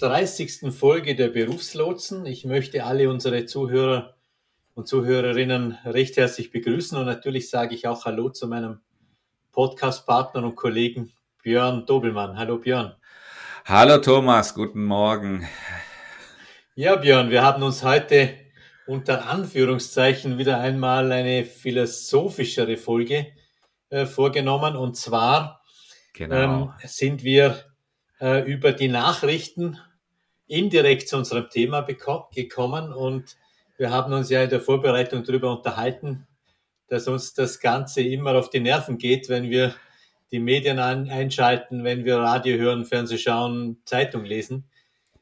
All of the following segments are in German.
30. Folge der Berufslotsen. Ich möchte alle unsere Zuhörer und Zuhörerinnen recht herzlich begrüßen und natürlich sage ich auch Hallo zu meinem Podcast-Partner und Kollegen Björn Dobelmann. Hallo Björn. Hallo Thomas, guten Morgen. Ja Björn, wir haben uns heute unter Anführungszeichen wieder einmal eine philosophischere Folge äh, vorgenommen und zwar genau. ähm, sind wir äh, über die Nachrichten indirekt zu unserem Thema gekommen und wir haben uns ja in der Vorbereitung darüber unterhalten, dass uns das Ganze immer auf die Nerven geht, wenn wir die Medien an, einschalten, wenn wir Radio hören, Fernseh schauen, Zeitung lesen.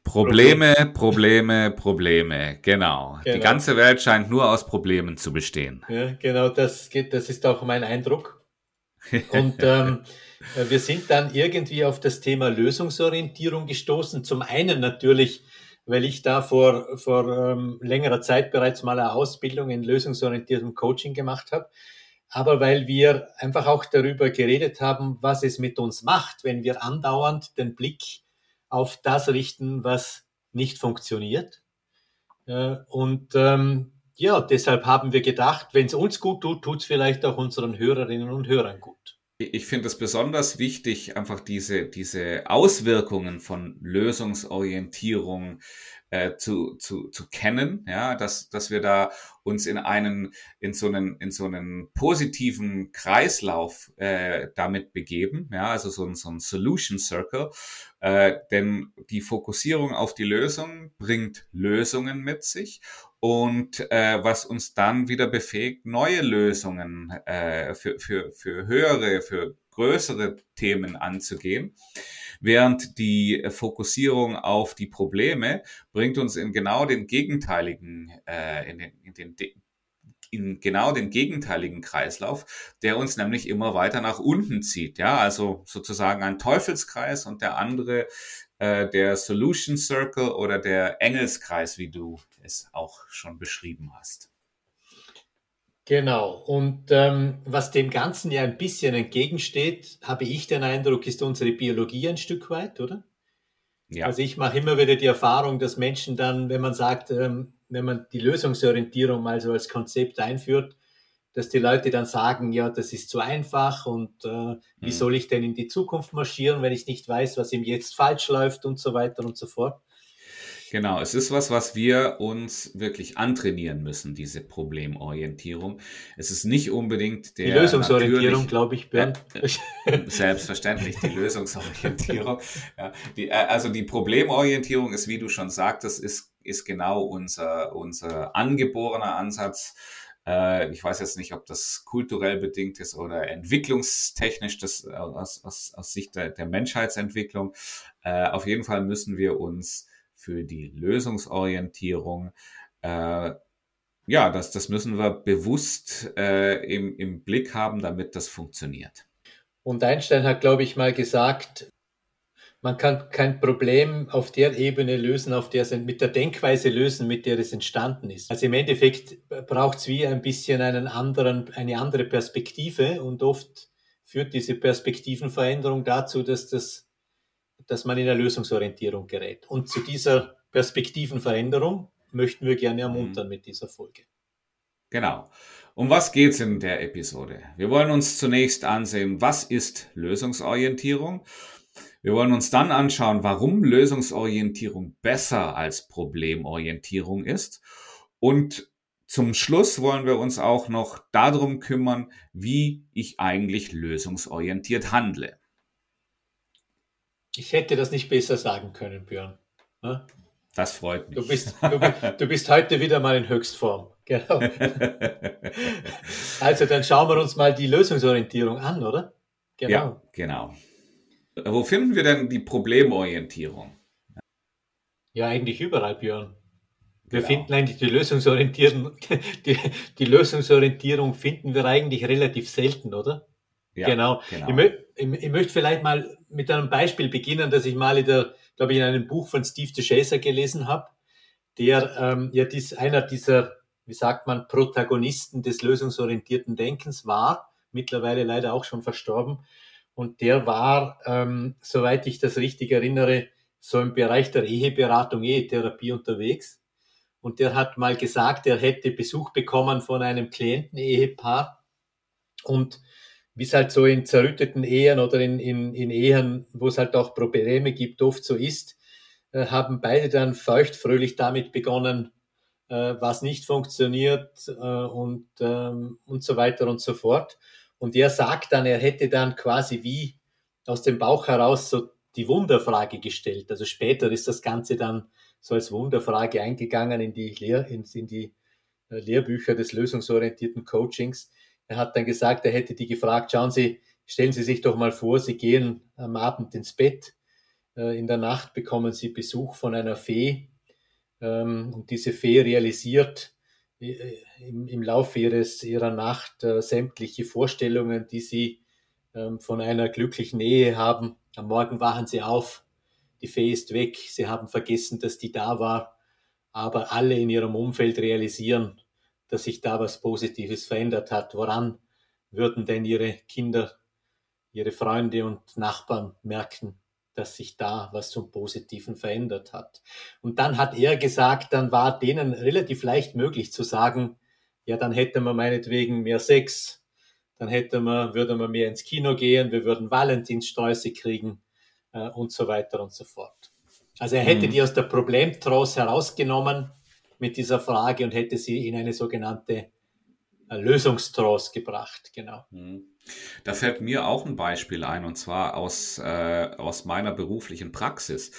Probleme, Probleme, Probleme, genau. genau. Die ganze Welt scheint nur aus Problemen zu bestehen. Ja, genau, das geht, das ist auch mein Eindruck. Und ähm, äh, wir sind dann irgendwie auf das Thema Lösungsorientierung gestoßen. Zum einen natürlich, weil ich da vor, vor ähm, längerer Zeit bereits mal eine Ausbildung in lösungsorientiertem Coaching gemacht habe, aber weil wir einfach auch darüber geredet haben, was es mit uns macht, wenn wir andauernd den Blick auf das richten, was nicht funktioniert. Äh, und ähm, ja, deshalb haben wir gedacht, wenn es uns gut tut, tut es vielleicht auch unseren Hörerinnen und Hörern gut. Ich finde es besonders wichtig, einfach diese, diese Auswirkungen von Lösungsorientierung äh, zu, zu, zu kennen, ja, dass, dass wir da uns in einen, in so einen, in so einen positiven Kreislauf äh, damit begeben, ja, also so ein, so ein Solution Circle, äh, denn die Fokussierung auf die Lösung bringt Lösungen mit sich und äh, was uns dann wieder befähigt, neue Lösungen äh, für, für, für höhere, für größere Themen anzugehen. Während die Fokussierung auf die Probleme bringt uns in genau den gegenteiligen, äh, in den, in den in genau den gegenteiligen Kreislauf, der uns nämlich immer weiter nach unten zieht. Ja, also sozusagen ein Teufelskreis und der andere äh, der Solution Circle oder der Engelskreis, wie du es auch schon beschrieben hast. Genau. Und ähm, was dem Ganzen ja ein bisschen entgegensteht, habe ich den Eindruck, ist unsere Biologie ein Stück weit, oder? Ja. Also ich mache immer wieder die Erfahrung, dass Menschen dann, wenn man sagt, ähm, wenn man die Lösungsorientierung mal so als Konzept einführt, dass die Leute dann sagen, ja, das ist zu einfach und äh, wie mhm. soll ich denn in die Zukunft marschieren, wenn ich nicht weiß, was ihm jetzt falsch läuft und so weiter und so fort. Genau, es ist was, was wir uns wirklich antrainieren müssen, diese Problemorientierung. Es ist nicht unbedingt der. Die Lösungsorientierung, glaube ich, Ben. Äh, selbstverständlich, die Lösungsorientierung. Ja, die, äh, also die Problemorientierung ist, wie du schon sagtest, ist, ist genau unser, unser angeborener Ansatz äh, ich weiß jetzt nicht, ob das kulturell bedingt ist oder entwicklungstechnisch das äh, aus, aus, aus Sicht der, der Menschheitsentwicklung. Äh, auf jeden Fall müssen wir uns für die Lösungsorientierung äh, ja, das, das müssen wir bewusst äh, im, im Blick haben, damit das funktioniert. Und Einstein hat, glaube ich, mal gesagt, man kann kein Problem auf der Ebene lösen, auf der es mit der Denkweise lösen, mit der es entstanden ist. Also im Endeffekt braucht es wie ein bisschen einen anderen, eine andere Perspektive und oft führt diese Perspektivenveränderung dazu, dass das, dass man in der Lösungsorientierung gerät. Und zu dieser Perspektivenveränderung möchten wir gerne ermuntern mhm. mit dieser Folge. Genau. Um was geht's in der Episode? Wir wollen uns zunächst ansehen, was ist Lösungsorientierung? Wir wollen uns dann anschauen, warum Lösungsorientierung besser als Problemorientierung ist. Und zum Schluss wollen wir uns auch noch darum kümmern, wie ich eigentlich lösungsorientiert handle. Ich hätte das nicht besser sagen können, Björn. Ne? Das freut mich. Du bist, du, du bist heute wieder mal in Höchstform. Genau. also dann schauen wir uns mal die Lösungsorientierung an, oder? Genau. Ja, genau. Wo finden wir denn die Problemorientierung? Ja, eigentlich überall, Björn. Wir genau. finden eigentlich die Lösungsorientierung, die, die Lösungsorientierung finden wir eigentlich relativ selten, oder? Ja, genau. genau. Ich, ich, ich, möchte vielleicht mal mit einem Beispiel beginnen, das ich mal in der, glaube ich, in einem Buch von Steve DeShazer gelesen habe, der ähm, ja dies, einer dieser, wie sagt man, Protagonisten des lösungsorientierten Denkens war, mittlerweile leider auch schon verstorben. Und der war, ähm, soweit ich das richtig erinnere, so im Bereich der Eheberatung, Ehetherapie unterwegs. Und der hat mal gesagt, er hätte Besuch bekommen von einem Klienten-Ehepaar. Und wie es halt so in zerrütteten Ehen oder in, in, in Ehen, wo es halt auch Probleme gibt, oft so ist, äh, haben beide dann feuchtfröhlich damit begonnen, äh, was nicht funktioniert äh, und, ähm, und so weiter und so fort. Und er sagt dann, er hätte dann quasi wie aus dem Bauch heraus so die Wunderfrage gestellt. Also später ist das Ganze dann so als Wunderfrage eingegangen in die, Lehr in, in die Lehrbücher des lösungsorientierten Coachings. Er hat dann gesagt, er hätte die gefragt, schauen Sie, stellen Sie sich doch mal vor, Sie gehen am Abend ins Bett, äh, in der Nacht bekommen Sie Besuch von einer Fee ähm, und diese Fee realisiert äh, im, Laufe ihres, ihrer Nacht sämtliche Vorstellungen, die Sie ähm, von einer glücklichen Ehe haben. Am Morgen wachen Sie auf, die Fee ist weg, Sie haben vergessen, dass die da war, aber alle in Ihrem Umfeld realisieren, dass sich da was Positives verändert hat. Woran würden denn Ihre Kinder, Ihre Freunde und Nachbarn merken, dass sich da was zum Positiven verändert hat? Und dann hat er gesagt, dann war denen relativ leicht möglich zu sagen, ja, dann hätte man meinetwegen mehr Sex, dann hätte man, würde man mehr ins Kino gehen, wir würden Valentinssträuße kriegen äh, und so weiter und so fort. Also er hätte mhm. die aus der Problemtrance herausgenommen mit dieser Frage und hätte sie in eine sogenannte äh, Lösungstrance gebracht, genau. Mhm. Da fällt mir auch ein Beispiel ein, und zwar aus, äh, aus meiner beruflichen Praxis.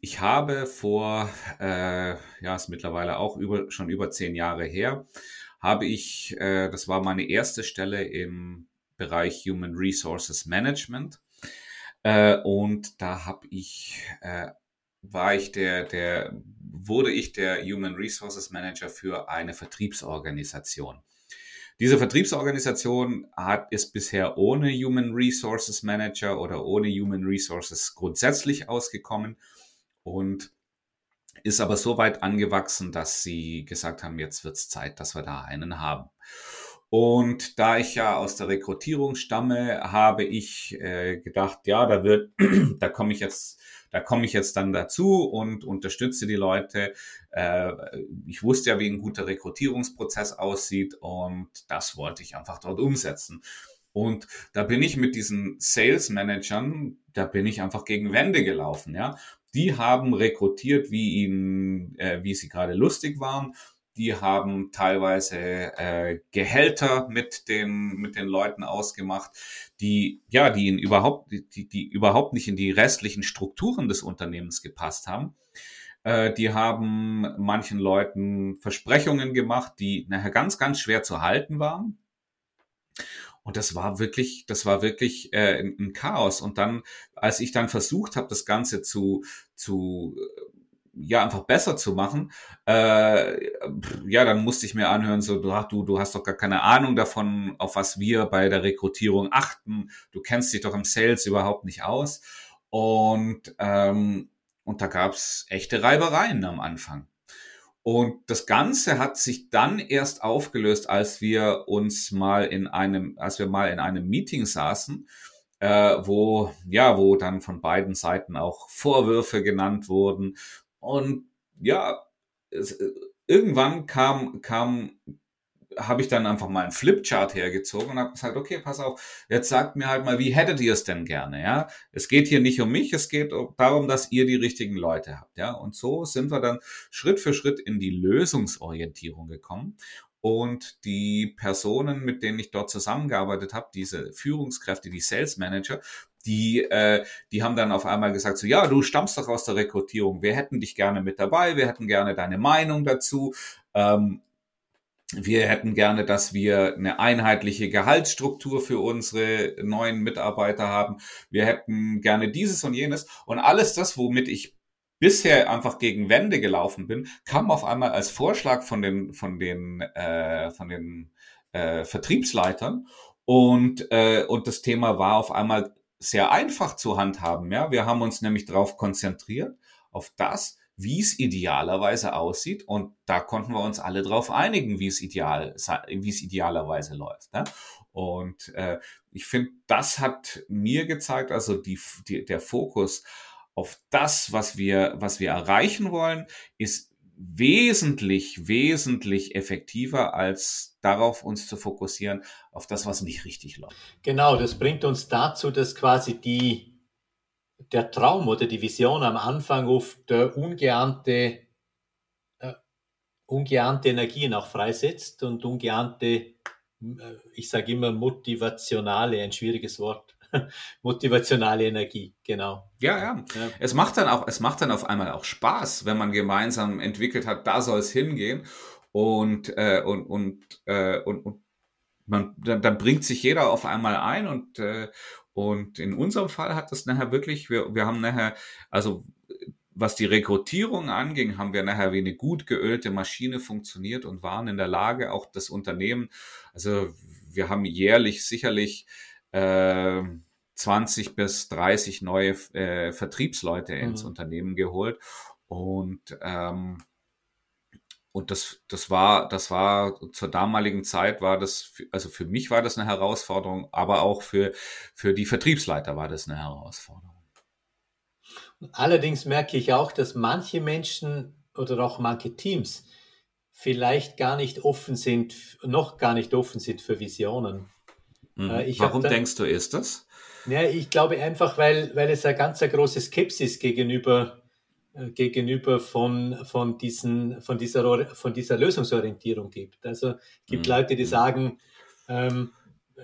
Ich habe vor, äh, ja, ist mittlerweile auch über, schon über zehn Jahre her, habe ich, äh, das war meine erste Stelle im Bereich Human Resources Management. Äh, und da habe ich, äh, war ich der, der, wurde ich der Human Resources Manager für eine Vertriebsorganisation. Diese Vertriebsorganisation hat, ist bisher ohne Human Resources Manager oder ohne Human Resources grundsätzlich ausgekommen und ist aber so weit angewachsen, dass sie gesagt haben, jetzt wird es Zeit, dass wir da einen haben. Und da ich ja aus der Rekrutierung stamme, habe ich äh, gedacht, ja, da wird, da komme ich jetzt, da komme ich jetzt dann dazu und unterstütze die Leute. Äh, ich wusste ja, wie ein guter Rekrutierungsprozess aussieht und das wollte ich einfach dort umsetzen. Und da bin ich mit diesen Sales Managern, da bin ich einfach gegen Wände gelaufen, ja. Die haben rekrutiert, wie ihnen, äh, wie sie gerade lustig waren. Die haben teilweise äh, Gehälter mit den mit den Leuten ausgemacht, die ja, die ihnen überhaupt, die, die überhaupt nicht in die restlichen Strukturen des Unternehmens gepasst haben. Äh, die haben manchen Leuten Versprechungen gemacht, die nachher ganz, ganz schwer zu halten waren. Und das war wirklich, das war wirklich äh, ein, Chaos. Und dann, als ich dann versucht habe, das Ganze zu, zu ja einfach besser zu machen, äh, ja, dann musste ich mir anhören, so du, du, du hast doch gar keine Ahnung davon, auf was wir bei der Rekrutierung achten. Du kennst dich doch im Sales überhaupt nicht aus. Und ähm, und da gab's echte Reibereien am Anfang. Und das Ganze hat sich dann erst aufgelöst, als wir uns mal in einem, als wir mal in einem Meeting saßen, äh, wo, ja, wo dann von beiden Seiten auch Vorwürfe genannt wurden. Und ja, es, irgendwann kam, kam habe ich dann einfach mal einen Flipchart hergezogen und habe gesagt, okay, pass auf, jetzt sagt mir halt mal, wie hättet ihr es denn gerne, ja? Es geht hier nicht um mich, es geht darum, dass ihr die richtigen Leute habt, ja? Und so sind wir dann Schritt für Schritt in die Lösungsorientierung gekommen. Und die Personen, mit denen ich dort zusammengearbeitet habe, diese Führungskräfte, die Sales Manager, die, äh, die haben dann auf einmal gesagt, so ja, du stammst doch aus der Rekrutierung, wir hätten dich gerne mit dabei, wir hätten gerne deine Meinung dazu. Ähm, wir hätten gerne, dass wir eine einheitliche Gehaltsstruktur für unsere neuen Mitarbeiter haben. Wir hätten gerne dieses und jenes. Und alles das, womit ich bisher einfach gegen Wände gelaufen bin, kam auf einmal als Vorschlag von den von den äh, von den äh, Vertriebsleitern und äh, und das Thema war auf einmal sehr einfach zu handhaben. Ja, wir haben uns nämlich darauf konzentriert auf das, wie es idealerweise aussieht und da konnten wir uns alle darauf einigen, wie es ideal wie es idealerweise läuft. Ne? Und äh, ich finde, das hat mir gezeigt, also die, die, der Fokus auf das, was wir, was wir erreichen wollen, ist wesentlich, wesentlich effektiver, als darauf uns zu fokussieren, auf das, was nicht richtig läuft. Genau, das bringt uns dazu, dass quasi die, der Traum oder die Vision am Anfang oft äh, ungeahnte, äh, ungeahnte Energien auch freisetzt und ungeahnte, äh, ich sage immer motivationale, ein schwieriges Wort, motivationale Energie, genau. Ja, ja, ja. Es macht dann auch, es macht dann auf einmal auch Spaß, wenn man gemeinsam entwickelt hat, da soll es hingehen und, äh, und, und, äh, und, und man, dann, dann bringt sich jeder auf einmal ein und, äh, und in unserem Fall hat das nachher wirklich, wir, wir haben nachher, also was die Rekrutierung anging, haben wir nachher wie eine gut geölte Maschine funktioniert und waren in der Lage, auch das Unternehmen, also wir haben jährlich sicherlich äh, 20 bis 30 neue äh, Vertriebsleute mhm. ins Unternehmen geholt und ähm, und das, das war, das war zur damaligen Zeit war das, also für mich war das eine Herausforderung, aber auch für, für die Vertriebsleiter war das eine Herausforderung. Allerdings merke ich auch, dass manche Menschen oder auch manche Teams vielleicht gar nicht offen sind, noch gar nicht offen sind für Visionen. Mhm. Äh, Warum dann, denkst du, ist das? Ja, ich glaube einfach, weil, weil es eine ganz eine große Skepsis gegenüber, äh, gegenüber von, von, diesen, von, dieser, von dieser Lösungsorientierung gibt. Also es gibt mhm. Leute, die mhm. sagen, ähm,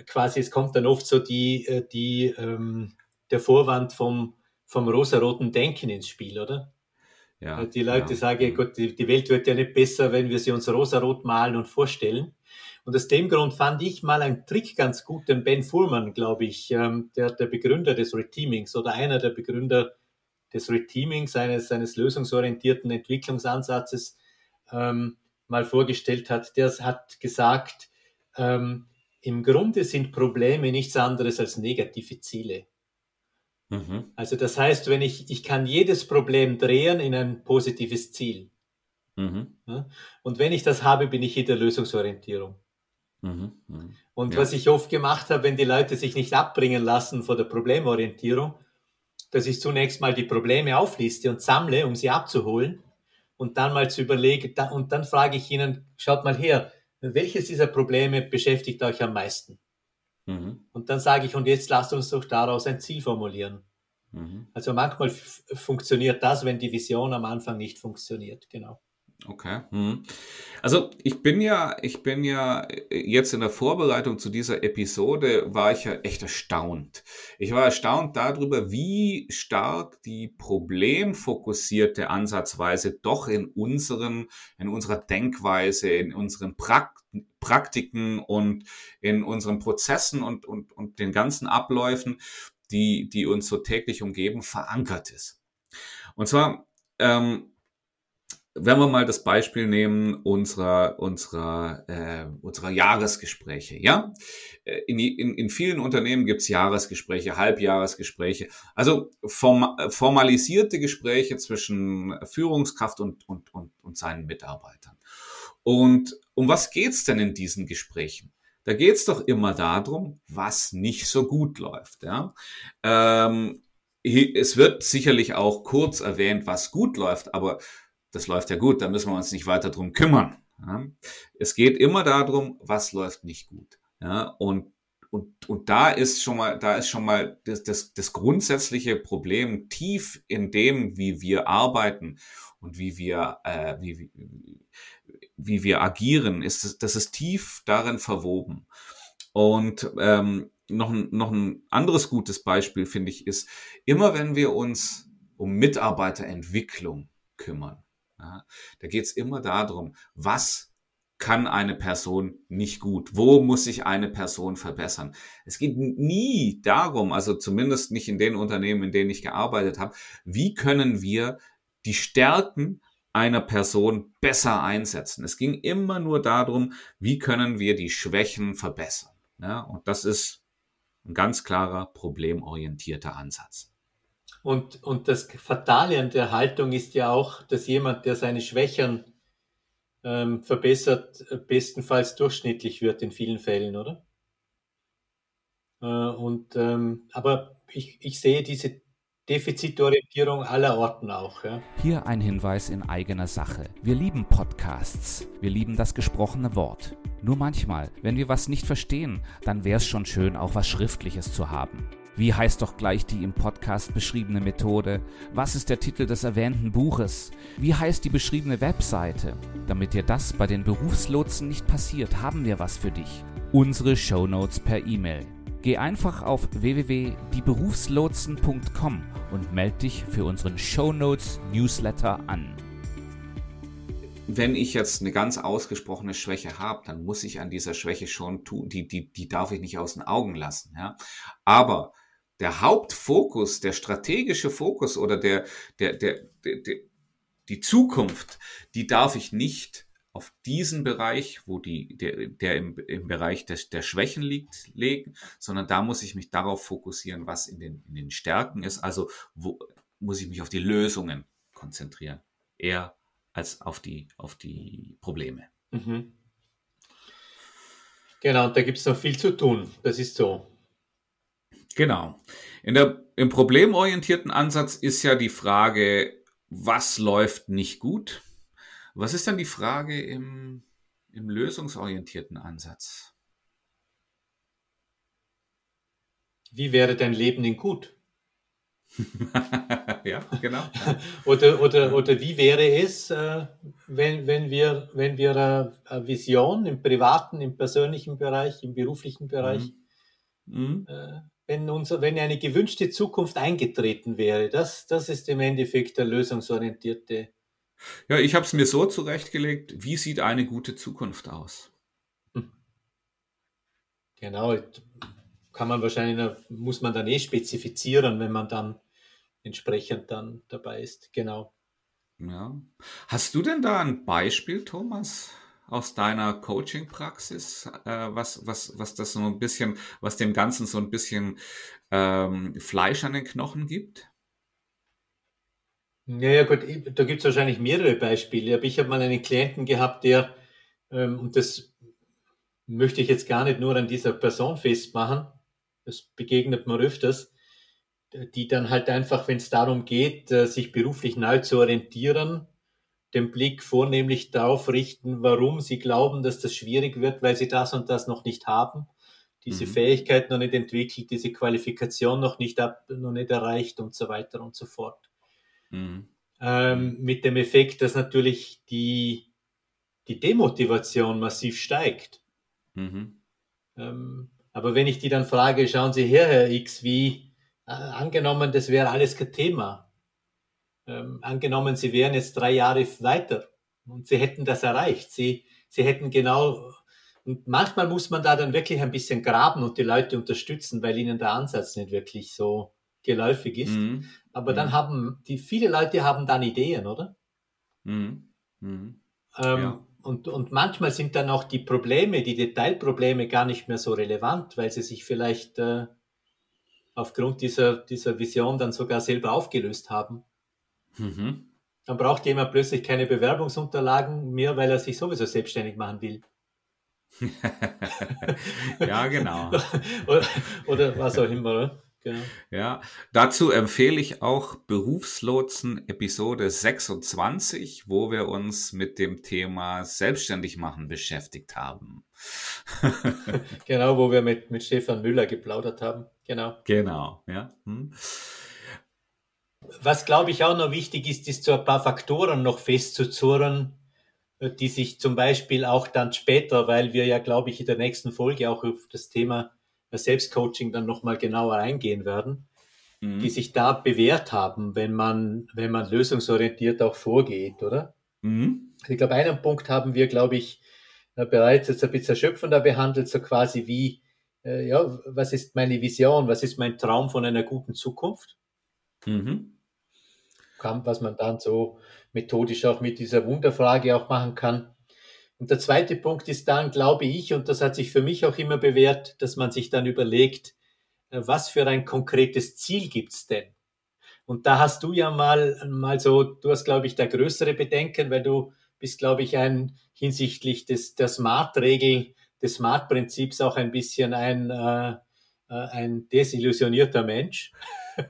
quasi es kommt dann oft so die, äh, die, ähm, der Vorwand vom, vom rosaroten Denken ins Spiel, oder? Ja, die Leute ja. sagen, mhm. Gott, die, die Welt wird ja nicht besser, wenn wir sie uns rosarot malen und vorstellen. Und aus dem Grund fand ich mal einen Trick ganz gut, den Ben Fuhrmann, glaube ich, ähm, der, der Begründer des Reteamings oder einer der Begründer des Reteamings, eines, eines lösungsorientierten Entwicklungsansatzes, ähm, mal vorgestellt hat. Der hat gesagt, ähm, im Grunde sind Probleme nichts anderes als negative Ziele. Mhm. Also das heißt, wenn ich, ich kann jedes Problem drehen in ein positives Ziel. Mhm. Und wenn ich das habe, bin ich in der Lösungsorientierung. Mhm, mh. Und ja. was ich oft gemacht habe, wenn die Leute sich nicht abbringen lassen von der Problemorientierung, dass ich zunächst mal die Probleme aufliste und sammle, um sie abzuholen und dann mal zu überlegen, und dann frage ich ihnen, schaut mal her, welches dieser Probleme beschäftigt euch am meisten? Mhm. Und dann sage ich, und jetzt lasst uns doch daraus ein Ziel formulieren. Mhm. Also manchmal funktioniert das, wenn die Vision am Anfang nicht funktioniert, genau. Okay. Hm. Also ich bin ja, ich bin ja äh, jetzt in der Vorbereitung zu dieser Episode war ich ja echt erstaunt. Ich war erstaunt darüber, wie stark die problemfokussierte Ansatzweise doch in unseren, in unserer Denkweise, in unseren Prakt Praktiken und in unseren Prozessen und, und, und den ganzen Abläufen, die, die uns so täglich umgeben, verankert ist. Und zwar, ähm, wenn wir mal das Beispiel nehmen unserer unserer äh, unserer Jahresgespräche, ja, äh, in, in, in vielen Unternehmen gibt's Jahresgespräche, Halbjahresgespräche, also form, formalisierte Gespräche zwischen Führungskraft und und und, und seinen Mitarbeitern. Und um was geht's denn in diesen Gesprächen? Da geht's doch immer darum, was nicht so gut läuft. Ja? Ähm, es wird sicherlich auch kurz erwähnt, was gut läuft, aber das läuft ja gut, da müssen wir uns nicht weiter drum kümmern. Ja. Es geht immer darum, was läuft nicht gut. Ja. Und, und, und da ist schon mal, da ist schon mal das, das, das grundsätzliche Problem tief in dem, wie wir arbeiten und wie wir, äh, wie, wie, wie wir agieren, ist das, das ist tief darin verwoben. Und ähm, noch, ein, noch ein anderes gutes Beispiel, finde ich, ist, immer wenn wir uns um Mitarbeiterentwicklung kümmern, ja, da geht es immer darum, was kann eine Person nicht gut? Wo muss sich eine Person verbessern? Es geht nie darum, also zumindest nicht in den Unternehmen, in denen ich gearbeitet habe, wie können wir die Stärken einer Person besser einsetzen. Es ging immer nur darum, wie können wir die Schwächen verbessern. Ja, und das ist ein ganz klarer problemorientierter Ansatz. Und, und das Fatale an der Haltung ist ja auch, dass jemand, der seine Schwächen ähm, verbessert, bestenfalls durchschnittlich wird in vielen Fällen, oder? Äh, und, ähm, aber ich, ich sehe diese Defizitorientierung aller Orten auch. Ja. Hier ein Hinweis in eigener Sache. Wir lieben Podcasts. Wir lieben das gesprochene Wort. Nur manchmal, wenn wir was nicht verstehen, dann wäre es schon schön, auch was Schriftliches zu haben. Wie heißt doch gleich die im Podcast beschriebene Methode? Was ist der Titel des erwähnten Buches? Wie heißt die beschriebene Webseite? Damit dir das bei den Berufslotsen nicht passiert, haben wir was für dich. Unsere Shownotes per E-Mail. Geh einfach auf www.dieberufslotsen.com und melde dich für unseren Shownotes Newsletter an. Wenn ich jetzt eine ganz ausgesprochene Schwäche habe, dann muss ich an dieser Schwäche schon tun, die, die, die darf ich nicht aus den Augen lassen. Ja? Aber der Hauptfokus, der strategische Fokus oder der, der, der, der, der die Zukunft, die darf ich nicht auf diesen Bereich, wo die, der, der im, im Bereich des, der Schwächen liegt, legen, sondern da muss ich mich darauf fokussieren, was in den, in den Stärken ist. Also wo muss ich mich auf die Lösungen konzentrieren, eher als auf die, auf die Probleme. Mhm. Genau, da gibt es noch viel zu tun. Das ist so. Genau. In der, Im problemorientierten Ansatz ist ja die Frage, was läuft nicht gut? Was ist dann die Frage im, im lösungsorientierten Ansatz? Wie wäre dein Leben denn gut? ja, genau. oder, oder, oder wie wäre es, äh, wenn, wenn wir, wenn wir äh, eine Vision im privaten, im persönlichen Bereich, im beruflichen Bereich, mhm. mhm. Wenn, unser, wenn eine gewünschte Zukunft eingetreten wäre, das, das ist im Endeffekt der lösungsorientierte ja, ich habe es mir so zurechtgelegt, wie sieht eine gute Zukunft aus? Hm. Genau, kann man wahrscheinlich, muss man dann eh spezifizieren, wenn man dann entsprechend dann dabei ist. Genau. Ja. Hast du denn da ein Beispiel, Thomas, aus deiner Coaching-Praxis, äh, was, was, was das so ein bisschen, was dem Ganzen so ein bisschen ähm, Fleisch an den Knochen gibt? Naja gut, da gibt es wahrscheinlich mehrere Beispiele, aber ich habe mal einen Klienten gehabt, der, ähm, und das möchte ich jetzt gar nicht nur an dieser Person festmachen, das begegnet man öfters, die dann halt einfach, wenn es darum geht, äh, sich beruflich neu zu orientieren, den Blick vornehmlich darauf richten, warum sie glauben, dass das schwierig wird, weil sie das und das noch nicht haben, diese mhm. Fähigkeit noch nicht entwickelt, diese Qualifikation noch nicht ab, noch nicht erreicht und so weiter und so fort. Mhm. Ähm, mit dem Effekt, dass natürlich die, die Demotivation massiv steigt. Mhm. Ähm, aber wenn ich die dann frage, schauen Sie her, Herr X, wie äh, angenommen, das wäre alles kein Thema. Ähm, angenommen, Sie wären jetzt drei Jahre weiter und Sie hätten das erreicht. Sie, Sie hätten genau, und manchmal muss man da dann wirklich ein bisschen graben und die Leute unterstützen, weil ihnen der Ansatz nicht wirklich so geläufig ist. Mhm. Aber mhm. dann haben die, viele Leute haben dann Ideen, oder? Mhm. mhm. Ähm, ja. und, und manchmal sind dann auch die Probleme, die Detailprobleme gar nicht mehr so relevant, weil sie sich vielleicht äh, aufgrund dieser, dieser Vision dann sogar selber aufgelöst haben. Mhm. Dann braucht jemand plötzlich keine Bewerbungsunterlagen mehr, weil er sich sowieso selbstständig machen will. ja, genau. oder, oder was auch immer. Oder? Genau. Ja, dazu empfehle ich auch Berufslotsen Episode 26, wo wir uns mit dem Thema Selbstständig machen beschäftigt haben. genau, wo wir mit, mit Stefan Müller geplaudert haben. Genau. Genau, ja. Hm. Was glaube ich auch noch wichtig ist, ist so ein paar Faktoren noch festzuzurren, die sich zum Beispiel auch dann später, weil wir ja, glaube ich, in der nächsten Folge auch auf das Thema Selbstcoaching dann nochmal genauer eingehen werden, mhm. die sich da bewährt haben, wenn man, wenn man lösungsorientiert auch vorgeht, oder? Mhm. Ich glaube, einen Punkt haben wir, glaube ich, äh, bereits jetzt ein bisschen erschöpfender behandelt, so quasi wie, äh, ja, was ist meine Vision, was ist mein Traum von einer guten Zukunft? Mhm. Kann, was man dann so methodisch auch mit dieser Wunderfrage auch machen kann. Und der zweite Punkt ist dann, glaube ich, und das hat sich für mich auch immer bewährt, dass man sich dann überlegt, äh, was für ein konkretes Ziel gibt's denn? Und da hast du ja mal, mal so, du hast, glaube ich, da größere Bedenken, weil du bist, glaube ich, ein hinsichtlich des, der Smart-Regel, des Smart-Prinzips auch ein bisschen ein, äh, äh ein desillusionierter Mensch.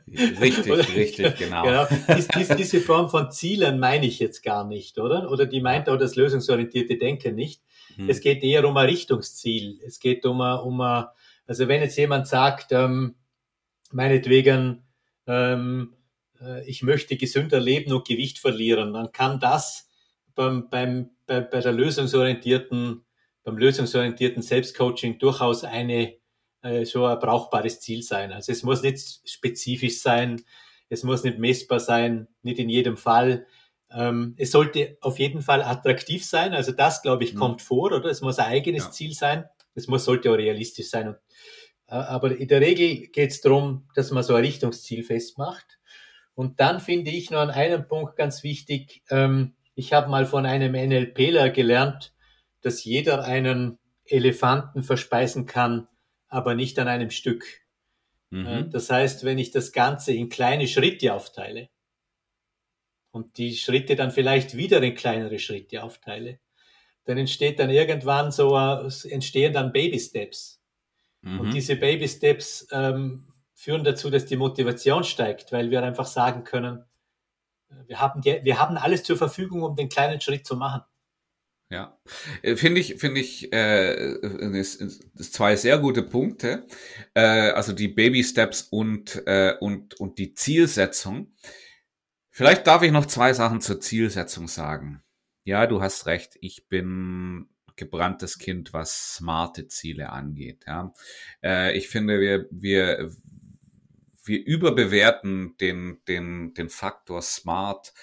Richtig, richtig, genau. genau. Dies, dies, diese Form von Zielen meine ich jetzt gar nicht, oder? Oder die meint auch das lösungsorientierte Denken nicht. Hm. Es geht eher um ein Richtungsziel. Es geht um ein, um ein also wenn jetzt jemand sagt, ähm, meinetwegen, ähm, äh, ich möchte gesünder leben und Gewicht verlieren, dann kann das beim, beim, bei, bei der lösungsorientierten, beim lösungsorientierten Selbstcoaching durchaus eine äh, so ein brauchbares Ziel sein. Also es muss nicht spezifisch sein, es muss nicht messbar sein, nicht in jedem Fall. Ähm, es sollte auf jeden Fall attraktiv sein. Also das, glaube ich, mhm. kommt vor, oder? Es muss ein eigenes ja. Ziel sein. Es muss, sollte auch realistisch sein. Und, äh, aber in der Regel geht es darum, dass man so ein Richtungsziel festmacht. Und dann finde ich noch an einem Punkt ganz wichtig. Ähm, ich habe mal von einem NLPler gelernt, dass jeder einen Elefanten verspeisen kann, aber nicht an einem Stück. Mhm. Äh, das heißt, wenn ich das Ganze in kleine Schritte aufteile und die Schritte dann vielleicht wieder in kleinere Schritte aufteile, dann entsteht dann irgendwann so, entstehen dann Baby Steps. Mhm. Und diese Baby Steps ähm, führen dazu, dass die Motivation steigt, weil wir einfach sagen können, äh, wir haben, die, wir haben alles zur Verfügung, um den kleinen Schritt zu machen. Ja, äh, finde ich, finde ich, äh, ist, ist zwei sehr gute Punkte. Äh, also die Baby Steps und äh, und und die Zielsetzung. Vielleicht darf ich noch zwei Sachen zur Zielsetzung sagen. Ja, du hast recht. Ich bin gebranntes Kind, was smarte Ziele angeht. Ja, äh, ich finde, wir wir wir überbewerten den den den Faktor smart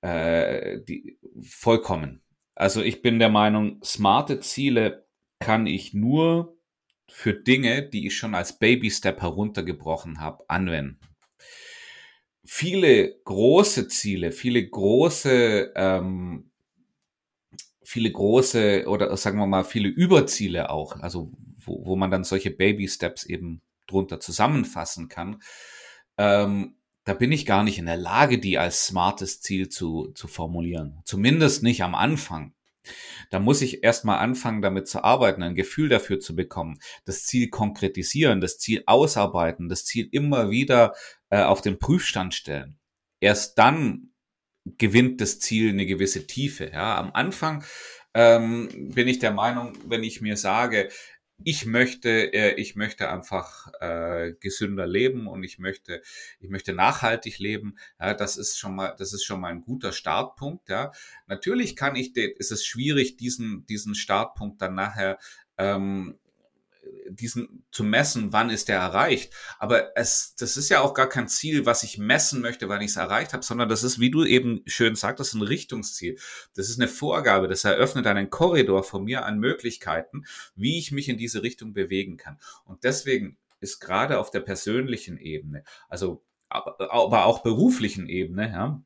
äh, die vollkommen also ich bin der Meinung, smarte Ziele kann ich nur für Dinge, die ich schon als Baby-Step heruntergebrochen habe, anwenden. Viele große Ziele, viele große, ähm, viele große oder sagen wir mal viele Überziele auch, also wo, wo man dann solche Baby-Steps eben drunter zusammenfassen kann, ähm, da bin ich gar nicht in der Lage, die als smartes Ziel zu, zu formulieren. Zumindest nicht am Anfang. Da muss ich erstmal anfangen, damit zu arbeiten, ein Gefühl dafür zu bekommen, das Ziel konkretisieren, das Ziel ausarbeiten, das Ziel immer wieder äh, auf den Prüfstand stellen. Erst dann gewinnt das Ziel eine gewisse Tiefe. Ja, am Anfang ähm, bin ich der Meinung, wenn ich mir sage, ich möchte, äh, ich möchte einfach äh, gesünder leben und ich möchte, ich möchte nachhaltig leben. Ja, das ist schon mal, das ist schon mal ein guter Startpunkt. Ja, natürlich kann ich, ist es schwierig, diesen diesen Startpunkt dann nachher ähm, diesen zu messen, wann ist der erreicht. Aber es, das ist ja auch gar kein Ziel, was ich messen möchte, wann ich es erreicht habe, sondern das ist, wie du eben schön sagtest, ein Richtungsziel. Das ist eine Vorgabe, das eröffnet einen Korridor von mir an Möglichkeiten, wie ich mich in diese Richtung bewegen kann. Und deswegen ist gerade auf der persönlichen Ebene, also aber, auch beruflichen Ebene, ja,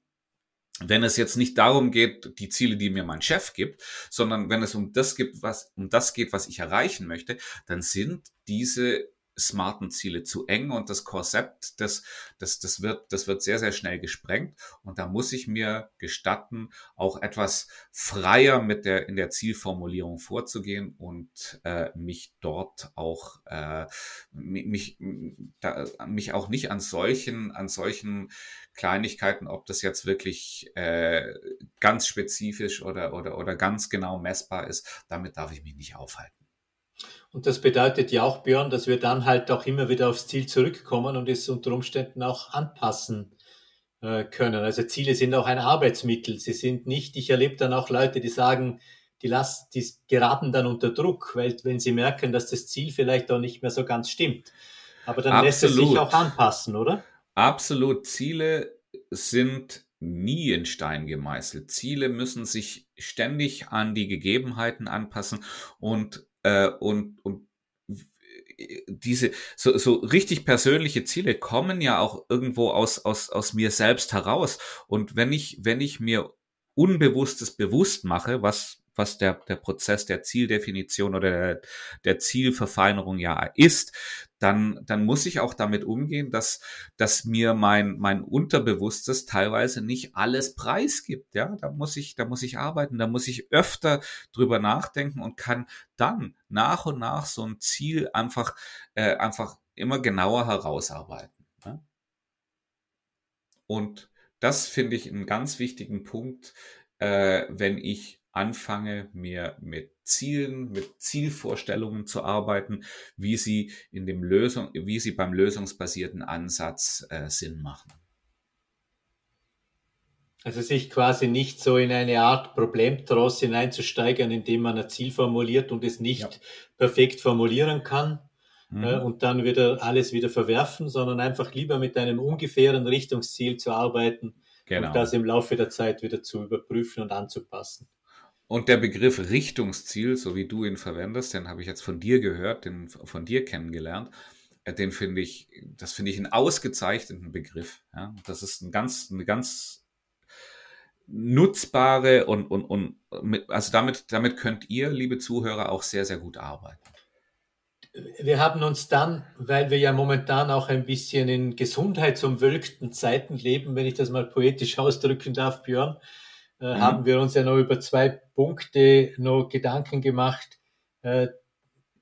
wenn es jetzt nicht darum geht, die Ziele, die mir mein Chef gibt, sondern wenn es um das gibt, was, um das geht, was ich erreichen möchte, dann sind diese smarten Ziele zu eng und das Konzept, das, das, das, wird, das wird sehr, sehr schnell gesprengt und da muss ich mir gestatten, auch etwas freier mit der, in der Zielformulierung vorzugehen und äh, mich dort auch, äh, mich, da, mich auch nicht an solchen, an solchen Kleinigkeiten, ob das jetzt wirklich äh, ganz spezifisch oder, oder, oder ganz genau messbar ist, damit darf ich mich nicht aufhalten. Und das bedeutet ja auch, Björn, dass wir dann halt auch immer wieder aufs Ziel zurückkommen und es unter Umständen auch anpassen äh, können. Also Ziele sind auch ein Arbeitsmittel. Sie sind nicht, ich erlebe dann auch Leute, die sagen, die, lassen, die geraten dann unter Druck, weil wenn sie merken, dass das Ziel vielleicht auch nicht mehr so ganz stimmt. Aber dann Absolut. lässt es sich auch anpassen, oder? Absolut. Ziele sind nie in Stein gemeißelt. Ziele müssen sich ständig an die Gegebenheiten anpassen und äh, und, und diese so, so richtig persönliche Ziele kommen ja auch irgendwo aus, aus, aus mir selbst heraus. Und wenn ich, wenn ich mir Unbewusstes bewusst mache, was, was der, der Prozess der Zieldefinition oder der, der Zielverfeinerung ja ist, dann, dann muss ich auch damit umgehen, dass, dass mir mein, mein Unterbewusstes teilweise nicht alles preisgibt. Ja, da muss ich, da muss ich arbeiten, da muss ich öfter drüber nachdenken und kann dann nach und nach so ein Ziel einfach, äh, einfach immer genauer herausarbeiten. Ja? Und das finde ich einen ganz wichtigen Punkt, äh, wenn ich anfange, mir mit Zielen, mit Zielvorstellungen zu arbeiten, wie sie in dem Lösung, wie sie beim lösungsbasierten Ansatz äh, Sinn machen. Also sich quasi nicht so in eine Art Problemtross hineinzusteigern, indem man ein Ziel formuliert und es nicht ja. perfekt formulieren kann mhm. äh, und dann wieder alles wieder verwerfen, sondern einfach lieber mit einem ungefähren Richtungsziel zu arbeiten genau. und das im Laufe der Zeit wieder zu überprüfen und anzupassen. Und der Begriff Richtungsziel, so wie du ihn verwendest, den habe ich jetzt von dir gehört, den von dir kennengelernt. Äh, den finde ich, das finde ich einen ausgezeichneten Begriff. Ja, das ist ein ganz, eine ganz nutzbare und, und, und mit, also damit, damit könnt ihr, liebe Zuhörer, auch sehr, sehr gut arbeiten. Wir haben uns dann, weil wir ja momentan auch ein bisschen in gesundheitsumwölkten Zeiten leben, wenn ich das mal poetisch ausdrücken darf, Björn, mhm. haben wir uns ja noch über zwei Punkte noch Gedanken gemacht, äh,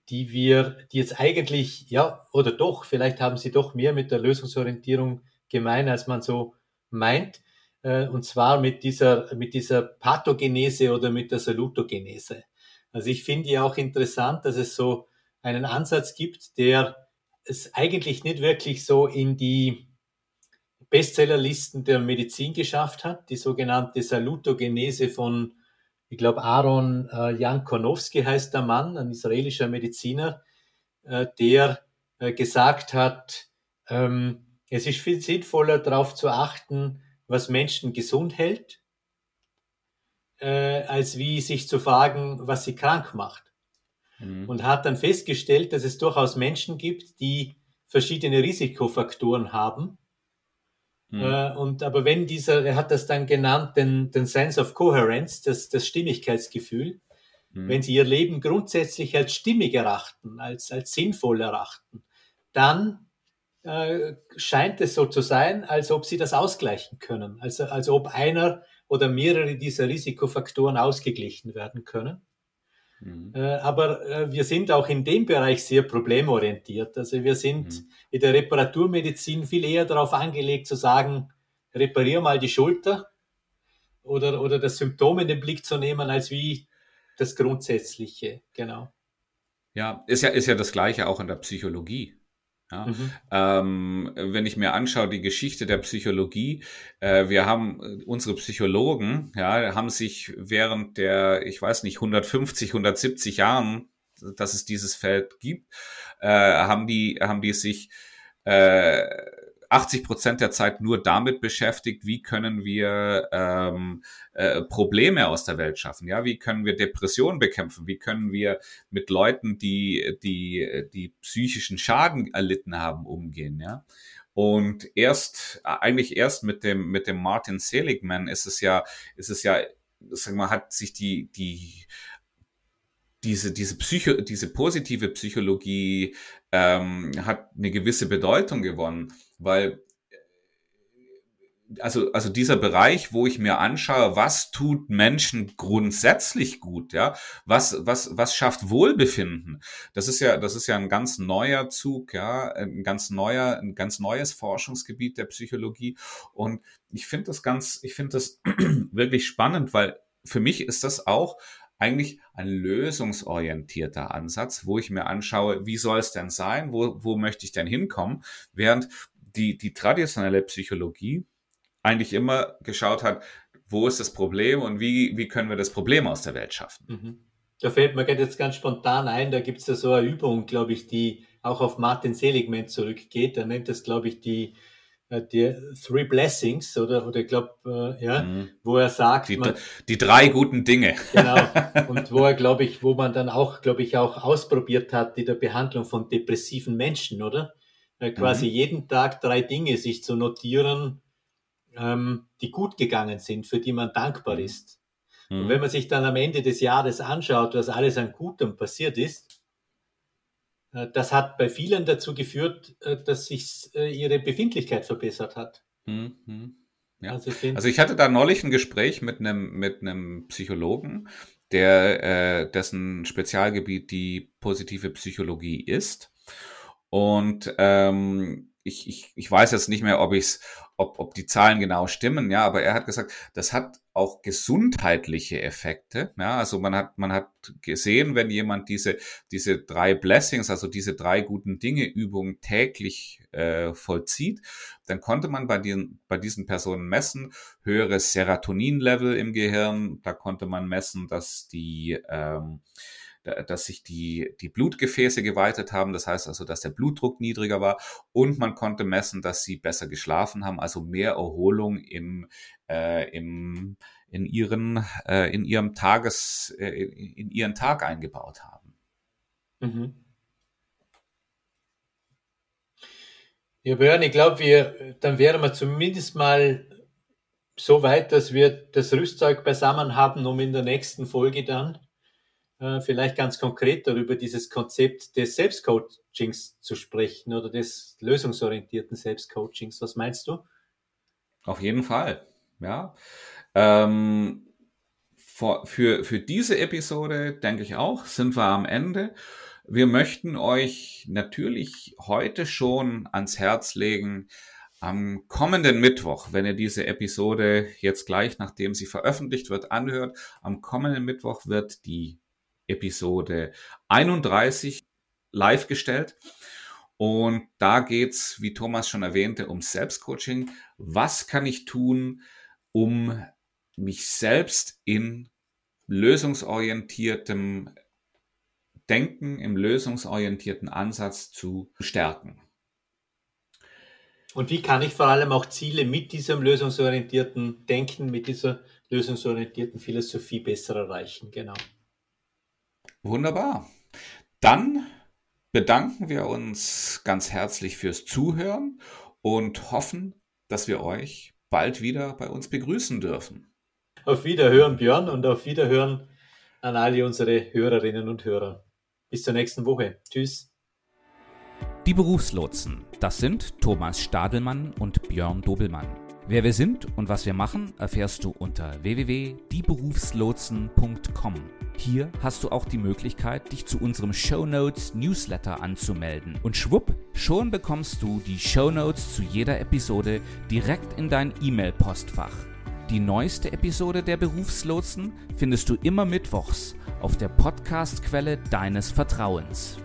die wir, die jetzt eigentlich, ja, oder doch, vielleicht haben sie doch mehr mit der Lösungsorientierung gemein, als man so meint. Äh, und zwar mit dieser, mit dieser Pathogenese oder mit der Salutogenese. Also ich finde ja auch interessant, dass es so einen Ansatz gibt, der es eigentlich nicht wirklich so in die Bestsellerlisten der Medizin geschafft hat, die sogenannte Salutogenese von, ich glaube, Aaron äh, Jan Konowski heißt der Mann, ein israelischer Mediziner, äh, der äh, gesagt hat, ähm, es ist viel sinnvoller darauf zu achten, was Menschen gesund hält, äh, als wie sich zu fragen, was sie krank macht. Mhm. Und hat dann festgestellt, dass es durchaus Menschen gibt, die verschiedene Risikofaktoren haben Mhm. Äh, und aber wenn dieser, er hat das dann genannt, den, den Sense of Coherence, das, das Stimmigkeitsgefühl, mhm. wenn sie ihr Leben grundsätzlich als stimmig erachten, als, als sinnvoll erachten, dann äh, scheint es so zu sein, als ob sie das ausgleichen können, also als ob einer oder mehrere dieser Risikofaktoren ausgeglichen werden können. Mhm. Äh, aber äh, wir sind auch in dem Bereich sehr problemorientiert. Also wir sind mhm. in der Reparaturmedizin viel eher darauf angelegt zu sagen, reparier mal die Schulter oder, oder das Symptom in den Blick zu nehmen, als wie das Grundsätzliche. Genau. Ja, ist ja, ist ja das Gleiche auch in der Psychologie. Ja, mhm. ähm, wenn ich mir anschaue, die Geschichte der Psychologie, äh, wir haben äh, unsere Psychologen, ja, haben sich während der, ich weiß nicht, 150, 170 Jahren, dass es dieses Feld gibt, äh, haben die, haben die sich äh, 80 Prozent der Zeit nur damit beschäftigt, wie können wir ähm, äh, Probleme aus der Welt schaffen, ja, wie können wir Depressionen bekämpfen, wie können wir mit Leuten, die die die psychischen Schaden erlitten haben, umgehen, ja. Und erst eigentlich erst mit dem mit dem Martin Seligman ist es ja ist es ja sag mal hat sich die die diese, diese, Psycho, diese positive Psychologie ähm, hat eine gewisse Bedeutung gewonnen, weil also, also dieser Bereich, wo ich mir anschaue, was tut Menschen grundsätzlich gut, ja, was, was, was schafft Wohlbefinden? Das ist ja, das ist ja ein ganz neuer Zug, ja, ein ganz neuer, ein ganz neues Forschungsgebiet der Psychologie. Und ich finde das ganz, ich finde das wirklich spannend, weil für mich ist das auch eigentlich ein lösungsorientierter Ansatz, wo ich mir anschaue, wie soll es denn sein, wo, wo möchte ich denn hinkommen, während die, die traditionelle Psychologie eigentlich immer geschaut hat, wo ist das Problem und wie, wie können wir das Problem aus der Welt schaffen. Mhm. Da fällt mir jetzt ganz spontan ein, da gibt es ja so eine Übung, glaube ich, die auch auf Martin Seligman zurückgeht. Er nennt das, glaube ich, die äh, die Three Blessings oder, oder ich glaube, äh, ja, mhm. wo er sagt, die, man, die drei guten Dinge. Genau. Und wo er, glaube ich, wo man dann auch, glaube ich, auch ausprobiert hat in der Behandlung von depressiven Menschen, oder? Äh, quasi mhm. jeden Tag drei Dinge sich zu notieren, ähm, die gut gegangen sind, für die man dankbar mhm. ist. Mhm. Und wenn man sich dann am Ende des Jahres anschaut, was alles an Gutem passiert ist, äh, das hat bei vielen dazu geführt, äh, dass sich äh, ihre Befindlichkeit verbessert hat. Mhm. Ja. Also, also, ich hatte da neulich ein Gespräch mit einem, mit einem Psychologen, der, äh, dessen Spezialgebiet die positive Psychologie ist. Und ähm, ich, ich, ich weiß jetzt nicht mehr, ob ich's, ob, ob die Zahlen genau stimmen, ja, aber er hat gesagt, das hat auch gesundheitliche Effekte. Ja, also man hat, man hat gesehen, wenn jemand diese, diese drei Blessings, also diese drei guten Dinge Übungen täglich äh, vollzieht, dann konnte man bei, den, bei diesen Personen messen, höheres Serotonin-Level im Gehirn, da konnte man messen, dass die ähm, dass sich die, die Blutgefäße geweitet haben, das heißt also, dass der Blutdruck niedriger war und man konnte messen, dass sie besser geschlafen haben, also mehr Erholung im, äh, im, in, ihren, äh, in ihrem Tages, äh, in ihren Tag eingebaut haben. Mhm. Ja, Björn, ich glaube, wir, dann wären wir zumindest mal so weit, dass wir das Rüstzeug beisammen haben, um in der nächsten Folge dann äh, vielleicht ganz konkret darüber dieses Konzept des Selbstcoachings zu sprechen oder des lösungsorientierten Selbstcoachings. Was meinst du? Auf jeden Fall, ja. Ähm, für, für, für diese Episode, denke ich auch, sind wir am Ende. Wir möchten euch natürlich heute schon ans Herz legen, am kommenden Mittwoch, wenn ihr diese Episode jetzt gleich, nachdem sie veröffentlicht wird, anhört, am kommenden Mittwoch wird die Episode 31 live gestellt. Und da geht's, wie Thomas schon erwähnte, um Selbstcoaching. Was kann ich tun, um mich selbst in lösungsorientiertem Denken, im lösungsorientierten Ansatz zu stärken? Und wie kann ich vor allem auch Ziele mit diesem lösungsorientierten Denken, mit dieser lösungsorientierten Philosophie besser erreichen? Genau. Wunderbar. Dann bedanken wir uns ganz herzlich fürs Zuhören und hoffen, dass wir euch bald wieder bei uns begrüßen dürfen. Auf Wiederhören, Björn, und auf Wiederhören an alle unsere Hörerinnen und Hörer. Bis zur nächsten Woche. Tschüss. Die Berufslotsen, das sind Thomas Stadelmann und Björn Dobelmann. Wer wir sind und was wir machen, erfährst du unter www.dieberufslotsen.com. Hier hast du auch die Möglichkeit, dich zu unserem Show Notes Newsletter anzumelden. Und schwupp, schon bekommst du die Show Notes zu jeder Episode direkt in dein E-Mail-Postfach. Die neueste Episode der Berufslotsen findest du immer mittwochs auf der Podcast-Quelle deines Vertrauens.